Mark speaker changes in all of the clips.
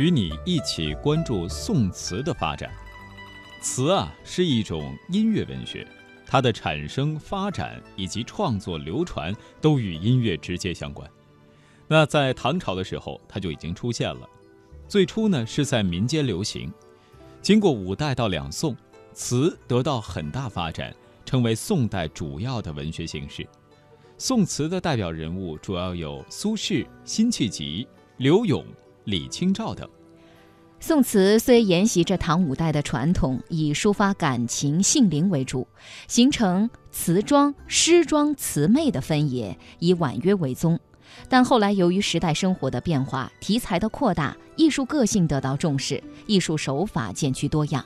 Speaker 1: 与你一起关注宋词的发展。词啊，是一种音乐文学，它的产生、发展以及创作、流传都与音乐直接相关。那在唐朝的时候，它就已经出现了。最初呢，是在民间流行，经过五代到两宋，词得到很大发展，成为宋代主要的文学形式。宋词的代表人物主要有苏轼、辛弃疾、柳永、李清照等。
Speaker 2: 宋词虽沿袭着唐五代的传统，以抒发感情、性灵为主，形成词庄、诗庄、词媚的分野，以婉约为宗。但后来由于时代生活的变化、题材的扩大，艺术个性得到重视，艺术手法渐趋多样。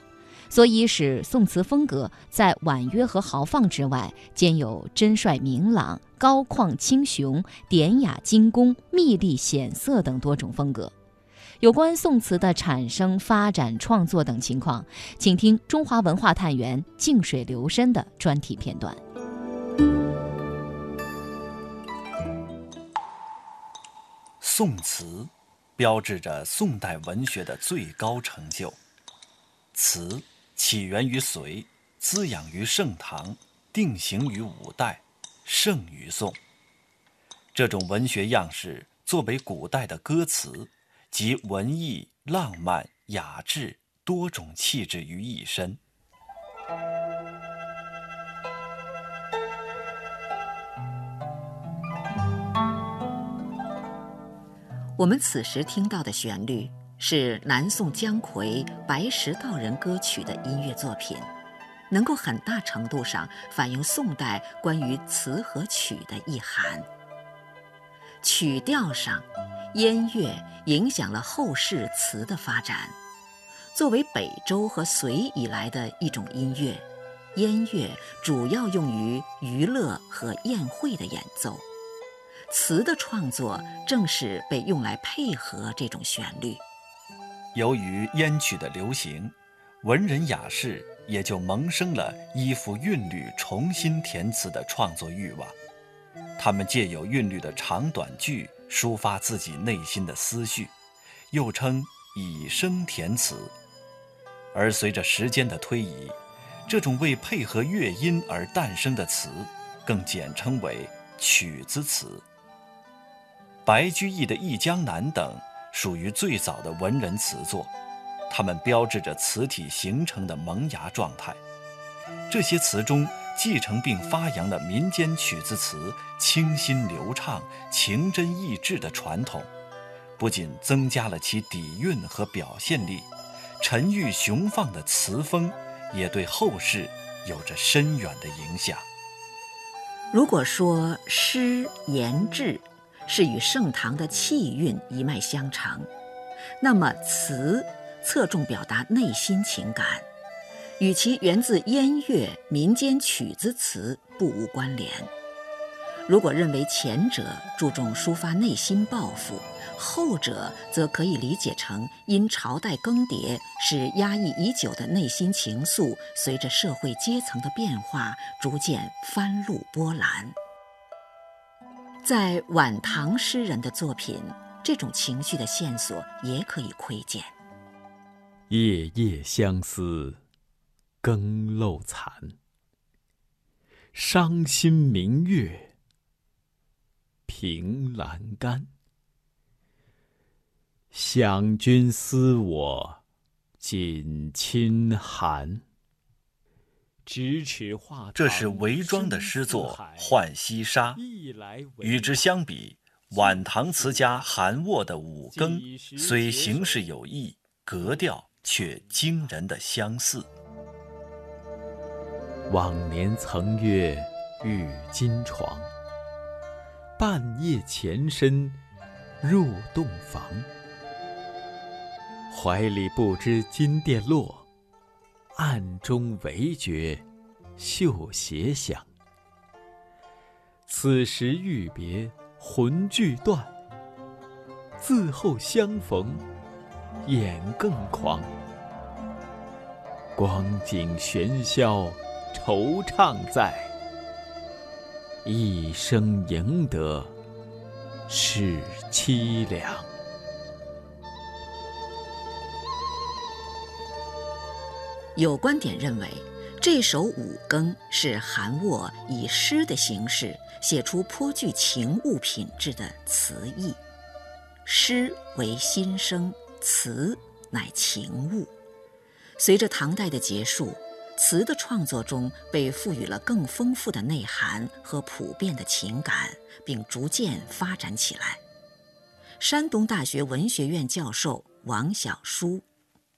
Speaker 2: 所以使宋词风格在婉约和豪放之外，兼有真率明朗、高旷清雄、典雅精工、密丽显色等多种风格。有关宋词的产生、发展、创作等情况，请听中华文化探源“静水流深”的专题片段。
Speaker 3: 宋词标志着宋代文学的最高成就。词。起源于隋，滋养于盛唐，定型于五代，盛于宋。这种文学样式作为古代的歌词，集文艺、浪漫、雅致多种气质于一身。
Speaker 4: 我们此时听到的旋律。是南宋姜夔《白石道人歌曲》的音乐作品，能够很大程度上反映宋代关于词和曲的意涵。曲调上，燕乐影响了后世词的发展。作为北周和隋以来的一种音乐，燕乐主要用于娱乐和宴会的演奏，词的创作正是被用来配合这种旋律。
Speaker 3: 由于燕曲的流行，文人雅士也就萌生了依附韵律重新填词的创作欲望。他们借有韵律的长短句抒发自己内心的思绪，又称以声填词。而随着时间的推移，这种为配合乐音而诞生的词，更简称为曲子词。白居易的《忆江南》等。属于最早的文人词作，它们标志着词体形成的萌芽状态。这些词中继承并发扬了民间曲子词清新流畅、情真意挚的传统，不仅增加了其底蕴和表现力，沉郁雄放的词风也对后世有着深远的影响。
Speaker 4: 如果说诗言志，是与盛唐的气韵一脉相承，那么词侧重表达内心情感，与其源自燕乐民间曲子词不无关联。如果认为前者注重抒发内心抱负，后者则可以理解成因朝代更迭，使压抑已久的内心情愫随着社会阶层的变化逐渐翻露波澜。在晚唐诗人的作品，这种情绪的线索也可以窥见。
Speaker 1: 夜夜相思，更漏残。伤心明月，凭栏杆。想君思我，锦衾寒。
Speaker 3: 这是韦庄的诗作《浣溪沙》。与之相比，晚唐词家韩沃的《五更》虽形式有异，格调却惊人的相似。
Speaker 1: 往年曾约玉金床，半夜前身入洞房。怀里不知金钿落。暗中唯觉绣鞋响，此时欲别魂俱断。自后相逢眼更狂，光景喧嚣惆怅在一生赢得是凄凉。
Speaker 4: 有观点认为这首五更是韩沃以诗的形式写出颇具情物品质的词意，诗为心声，词乃情物。随着唐代的结束。词的创作中被赋予了更丰富的内涵和普遍的情感，并逐渐发展起来。山东大学文学院教授王小书：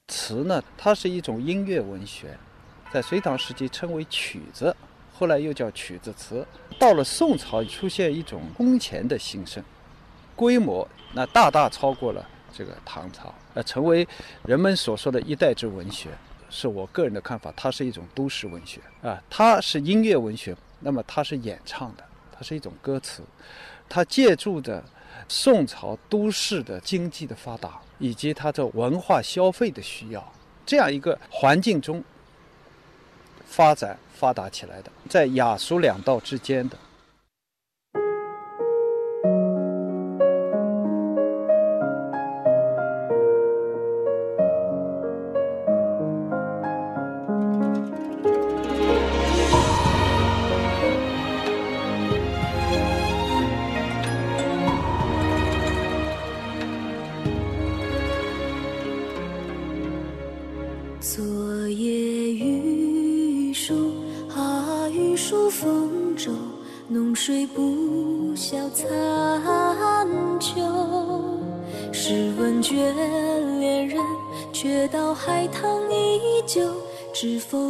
Speaker 5: 词呢，它是一种音乐文学，在隋唐时期称为曲子，后来又叫曲子词。到了宋朝，出现一种空前的兴盛，规模那大大超过了这个唐朝，呃，成为人们所说的一代之文学。是我个人的看法，它是一种都市文学啊，它是音乐文学，那么它是演唱的，它是一种歌词，它借助着。宋朝都市的经济的发达，以及它的文化消费的需要，这样一个环境中发展发达起来的，在雅俗两道之间的。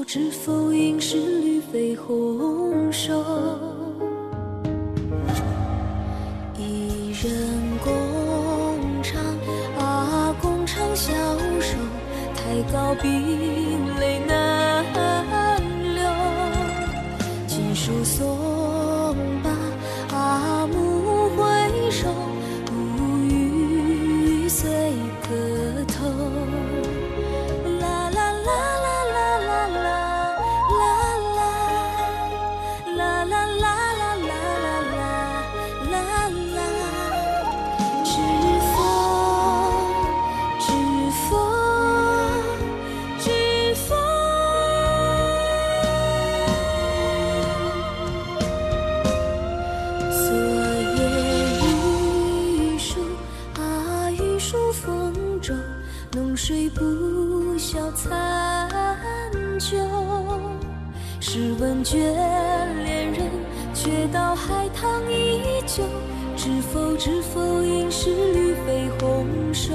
Speaker 6: 知否，应是绿肥红瘦。一人共唱啊，共唱消瘦，太高冰泪难流。锦书送久。试问眷恋人，却道海棠依旧。知否知否，应是绿肥红瘦。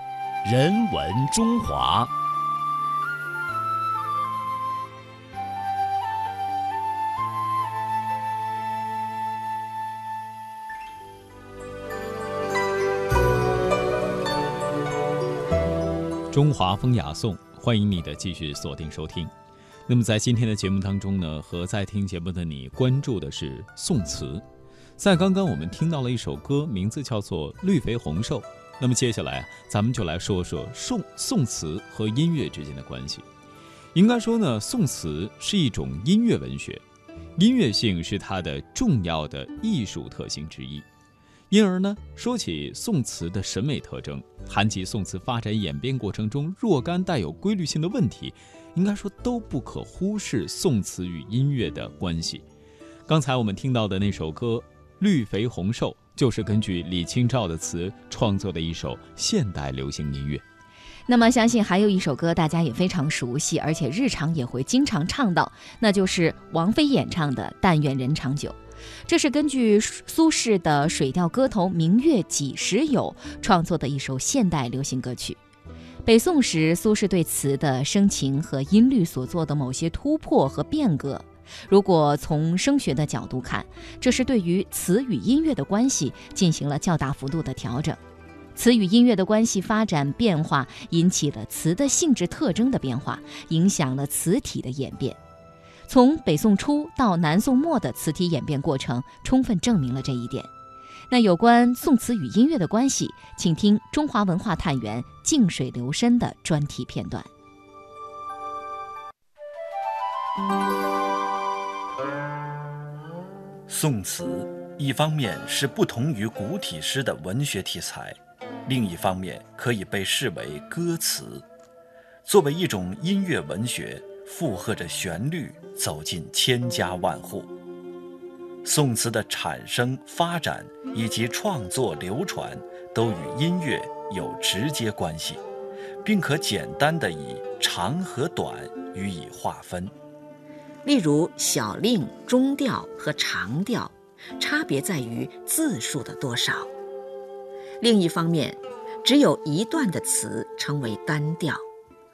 Speaker 7: 人文中华。
Speaker 1: 中华风雅颂，欢迎你的继续锁定收听。那么在今天的节目当中呢，和在听节目的你关注的是宋词。在刚刚我们听到了一首歌，名字叫做《绿肥红瘦》。那么接下来，咱们就来说说宋宋词和音乐之间的关系。应该说呢，宋词是一种音乐文学，音乐性是它的重要的艺术特性之一。因而呢，说起宋词的审美特征，谈及宋词发展演变过程中若干带有规律性的问题，应该说都不可忽视宋词与音乐的关系。刚才我们听到的那首歌。绿肥红瘦就是根据李清照的词创作的一首现代流行音乐。
Speaker 2: 那么，相信还有一首歌大家也非常熟悉，而且日常也会经常唱到，那就是王菲演唱的《但愿人长久》。这是根据苏轼的《水调歌头·明月几时有》创作的一首现代流行歌曲。北宋时，苏轼对词的声情和音律所做的某些突破和变革。如果从声学的角度看，这是对于词与音乐的关系进行了较大幅度的调整。词与音乐的关系发展变化，引起了词的性质特征的变化，影响了词体的演变。从北宋初到南宋末的词体演变过程，充分证明了这一点。那有关宋词与音乐的关系，请听中华文化探源静水流深的专题片段。
Speaker 3: 宋词一方面是不同于古体诗的文学题材，另一方面可以被视为歌词，作为一种音乐文学，附和着旋律走进千家万户。宋词的产生、发展以及创作流传，都与音乐有直接关系，并可简单的以长和短予以划分。
Speaker 4: 例如，小令、中调和长调，差别在于字数的多少。另一方面，只有一段的词称为单调，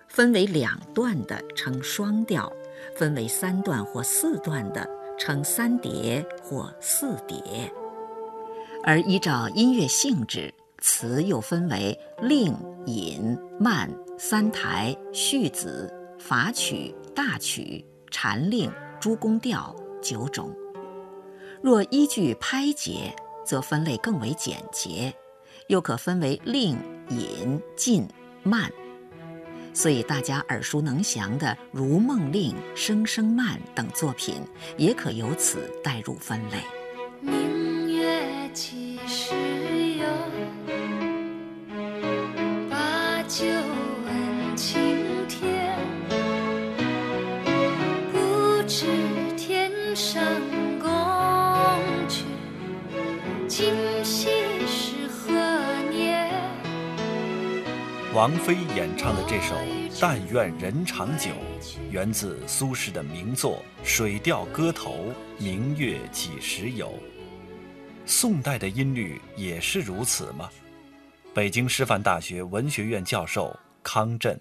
Speaker 4: 分为两段的称双调，分为三段或四段的称三叠或四叠。而依照音乐性质，词又分为令、引、慢、三台、序子、法曲、大曲。禅令、诸宫调九种。若依据拍节，则分类更为简洁，又可分为令、引、进、慢。所以大家耳熟能详的《如梦令》《声声慢》等作品，也可由此带入分类。
Speaker 3: 王菲演唱的这首《但愿人长久》，源自苏轼的名作《水调歌头·明月几时有》。宋代的音律也是如此吗？北京师范大学文学院教授康震，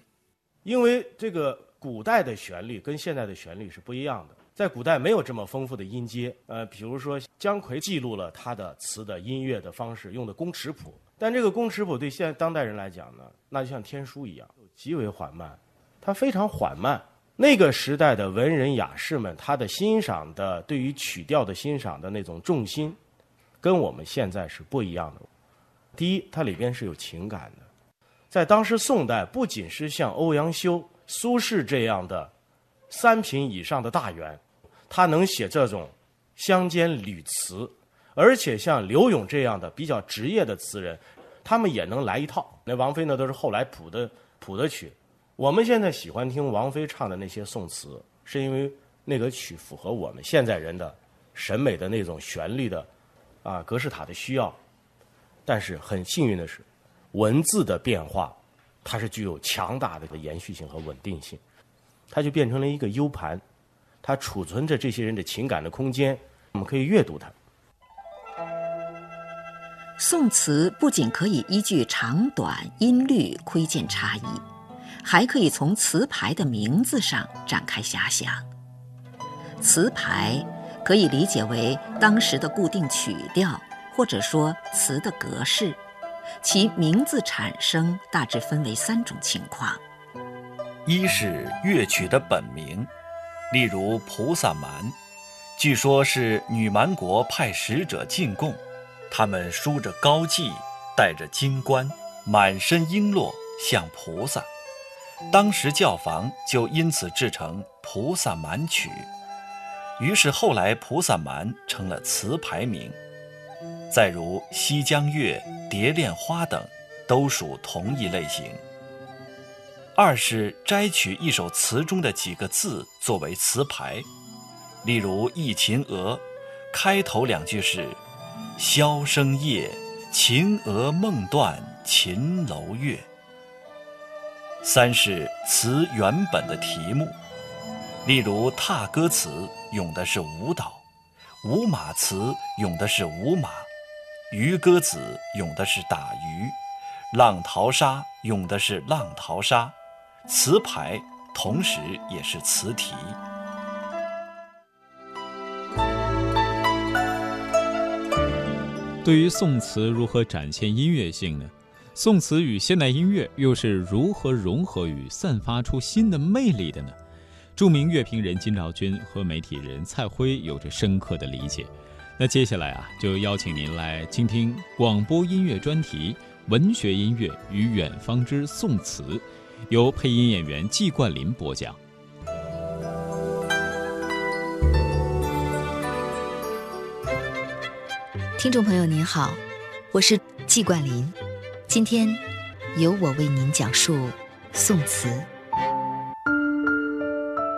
Speaker 8: 因为这个古代的旋律跟现在的旋律是不一样的，在古代没有这么丰富的音阶，呃，比如说姜夔记录了他的词的音乐的方式，用的宫尺谱。但这个宫尺谱对现在当代人来讲呢，那就像天书一样，极为缓慢，它非常缓慢。那个时代的文人雅士们，他的欣赏的对于曲调的欣赏的那种重心，跟我们现在是不一样的。第一，它里边是有情感的，在当时宋代，不仅是像欧阳修、苏轼这样的三品以上的大员，他能写这种乡间旅词。而且像刘永这样的比较职业的词人，他们也能来一套。那王菲呢，都是后来谱的谱的曲。我们现在喜欢听王菲唱的那些宋词，是因为那个曲符合我们现在人的审美的那种旋律的啊格式塔的需要。但是很幸运的是，文字的变化，它是具有强大的延续性和稳定性，它就变成了一个 U 盘，它储存着这些人的情感的空间，我们可以阅读它。
Speaker 4: 宋词不仅可以依据长短音律窥见差异，还可以从词牌的名字上展开遐想。词牌可以理解为当时的固定曲调，或者说词的格式。其名字产生大致分为三种情况：
Speaker 3: 一是乐曲的本名，例如《菩萨蛮》，据说，是女蛮国派使者进贡，他们梳着高髻，戴着金冠，满身璎珞，像菩萨。当时教坊就因此制成《菩萨蛮曲》，于是后来《菩萨蛮》成了词牌名。再如《西江月》《蝶恋花》等，都属同一类型。二是摘取一首词中的几个字作为词牌。例如《忆秦娥》，开头两句是“箫声夜，秦娥梦断秦楼月”。三是词原本的题目，例如踏歌词咏的是舞蹈，舞马词咏的是舞马，渔歌子咏的是打鱼，浪淘沙咏的是浪淘沙。词牌同时也是词题。
Speaker 1: 对于宋词如何展现音乐性呢？宋词与现代音乐又是如何融合与散发出新的魅力的呢？著名乐评人金兆军和媒体人蔡辉有着深刻的理解。那接下来啊，就邀请您来倾听广播音乐专题《文学音乐与远方之宋词》，由配音演员季冠霖播讲。
Speaker 9: 听众朋友您好，我是季冠霖，今天由我为您讲述宋词。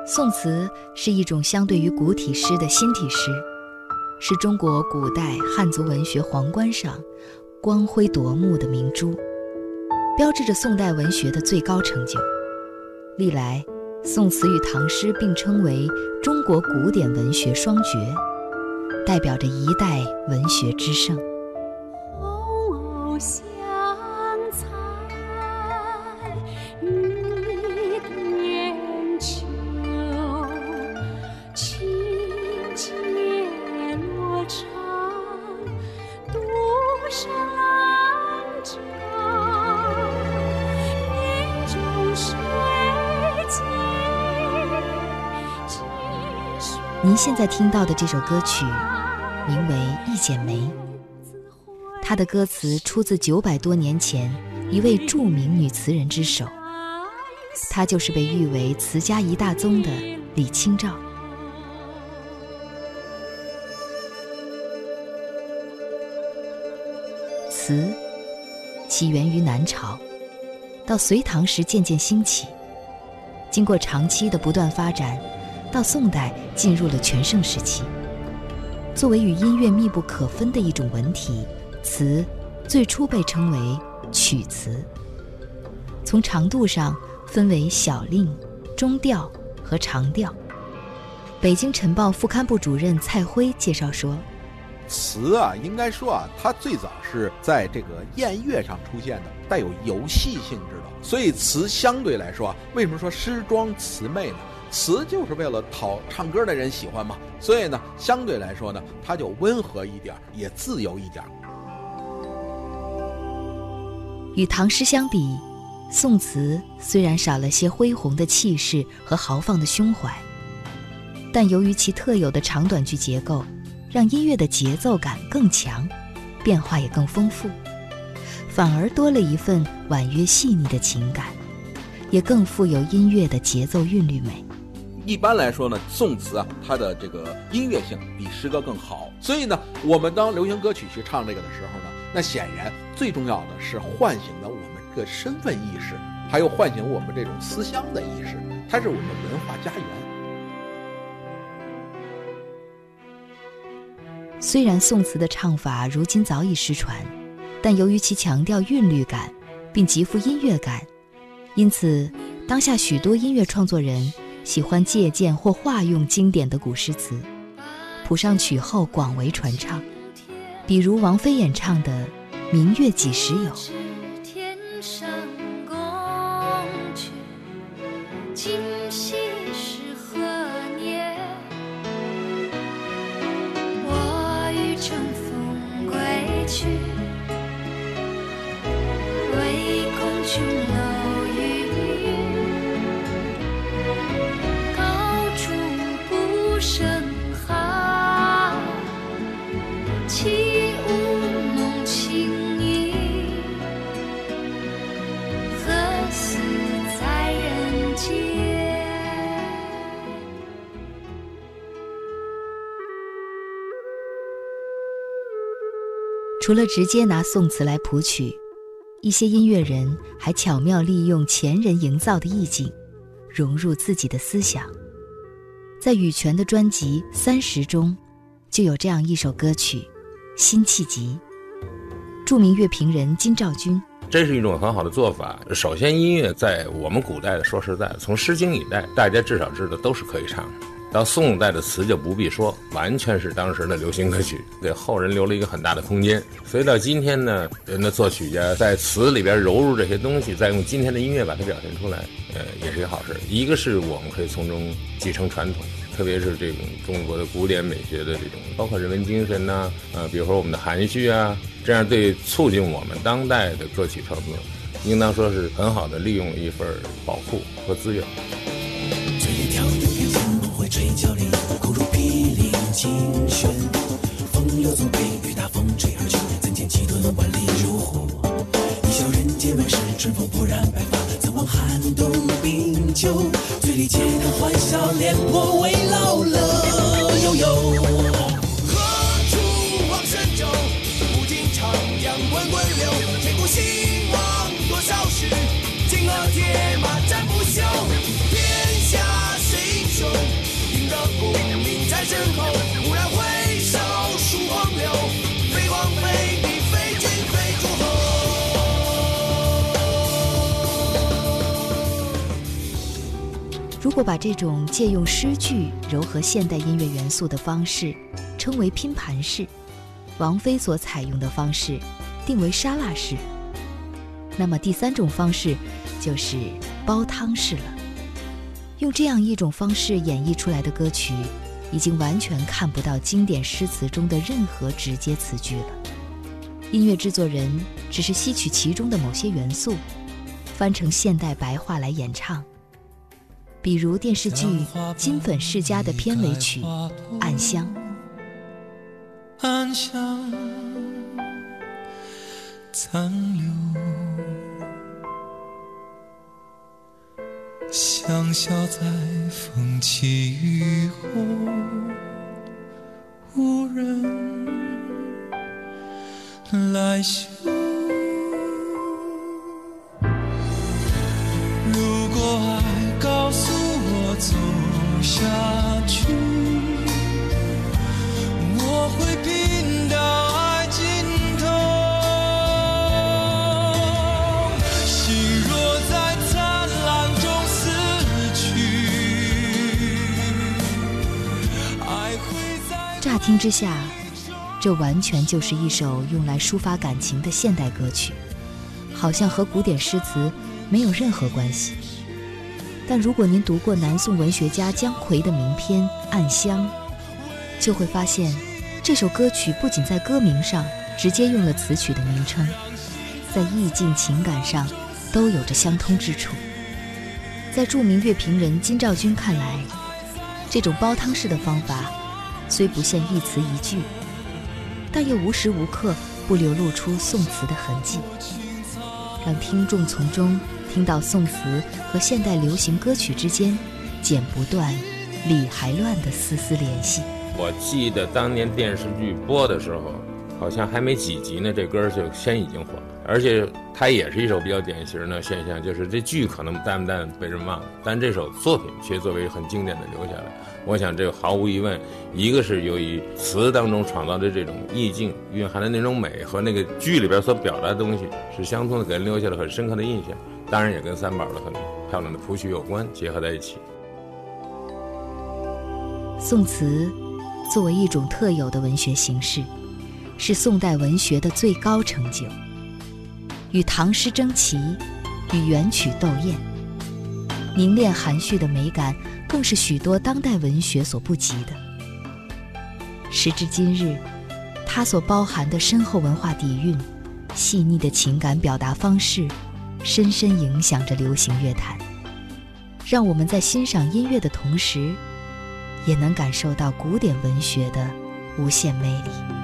Speaker 9: 宋词是一种相对于古体诗的新体诗，是中国古代汉族文学皇冠上光辉夺目的明珠，标志着宋代文学的最高成就。历来，宋词与唐诗并称为中国古典文学双绝。代表着一代文学之盛。
Speaker 6: 红藕香残玉点秋，轻解罗裳，独上兰舟。云中水静，几许
Speaker 9: 您现在听到的这首歌曲，名为《一剪梅》，它的歌词出自九百多年前一位著名女词人之手，她就是被誉为词家一大宗的李清照。词起源于南朝，到隋唐时渐渐兴起，经过长期的不断发展，到宋代进入了全盛时期。作为与音乐密不可分的一种文体，词最初被称为曲词。从长度上分为小令、中调和长调。北京晨报副刊部主任蔡辉介绍说。
Speaker 10: 词啊，应该说啊，它最早是在这个宴乐上出现的，带有游戏性质的。所以词相对来说啊，为什么说诗庄词媚呢？词就是为了讨唱歌的人喜欢嘛。所以呢，相对来说呢，它就温和一点，也自由一点。
Speaker 9: 与唐诗相比，宋词虽然少了些恢宏的气势和豪放的胸怀，但由于其特有的长短句结构。让音乐的节奏感更强，变化也更丰富，反而多了一份婉约细腻的情感，也更富有音乐的节奏韵律美。
Speaker 10: 一般来说呢，宋词啊，它的这个音乐性比诗歌更好。所以呢，我们当流行歌曲去唱这个的时候呢，那显然最重要的是唤醒了我们这个身份意识，还有唤醒我们这种思乡的意识，它是我们文化家园。
Speaker 9: 虽然宋词的唱法如今早已失传，但由于其强调韵律感，并极富音乐感，因此当下许多音乐创作人喜欢借鉴或化用经典的古诗词，谱上曲后广为传唱。比如王菲演唱的《明月几时有》。除了直接拿宋词来谱曲，一些音乐人还巧妙利用前人营造的意境，融入自己的思想。在羽泉的专辑《三十》中，就有这样一首歌曲《辛弃疾》。著名乐评人金兆军，
Speaker 11: 这是一种很好的做法。首先，音乐在我们古代的，说实在，从《诗经》以来，大家至少知道都是可以唱的。到宋代的词就不必说，完全是当时的流行歌曲，给后人留了一个很大的空间。所以到今天呢，人的作曲家在词里边揉入这些东西，再用今天的音乐把它表现出来，呃，也是一个好事。一个是我们可以从中继承传统，特别是这种中国的古典美学的这种，包括人文精神呐，呃，比如说我们的含蓄啊，这样对促进我们当代的歌曲创作，应当说是很好的利用一份宝库和资源。
Speaker 12: 如
Speaker 9: 果把这种借用诗句糅合现代音乐元素的方式称为拼盘式，王菲所采用的方式定为沙拉式，那么第三种方式就是煲汤式了。用这样一种方式演绎出来的歌曲，已经完全看不到经典诗词中的任何直接词句了。音乐制作人只是吸取其中的某些元素，翻成现代白话来演唱。比如电视剧《金粉世家》的片尾曲《暗香》。
Speaker 12: 暗香残留。香消在风起雨后，无人来嗅。
Speaker 9: 之下，这完全就是一首用来抒发感情的现代歌曲，好像和古典诗词没有任何关系。但如果您读过南宋文学家姜夔的名篇《暗香》，就会发现，这首歌曲不仅在歌名上直接用了词曲的名称，在意境情感上都有着相通之处。在著名乐评人金兆军看来，这种煲汤式的方法。虽不限一词一句，但又无时无刻不流露出宋词的痕迹，让听众从中听到宋词和现代流行歌曲之间剪不断、理还乱的丝丝联系。
Speaker 11: 我记得当年电视剧播的时候，好像还没几集呢，这歌就先已经火了。而且它也是一首比较典型的现象，就是这剧可能淡不淡被人忘了，但这首作品却作为很经典的留下来。我想，这个毫无疑问，一个是由于词当中创造的这种意境蕴含的那种美，和那个剧里边所表达的东西是相通的，给人留下了很深刻的印象。当然，也跟三宝的很漂亮的谱曲有关，结合在一起。
Speaker 9: 宋词作为一种特有的文学形式，是宋代文学的最高成就，与唐诗争奇，与元曲斗艳，凝练含蓄的美感。更是许多当代文学所不及的。时至今日，它所包含的深厚文化底蕴、细腻的情感表达方式，深深影响着流行乐坛，让我们在欣赏音乐的同时，也能感受到古典文学的无限魅力。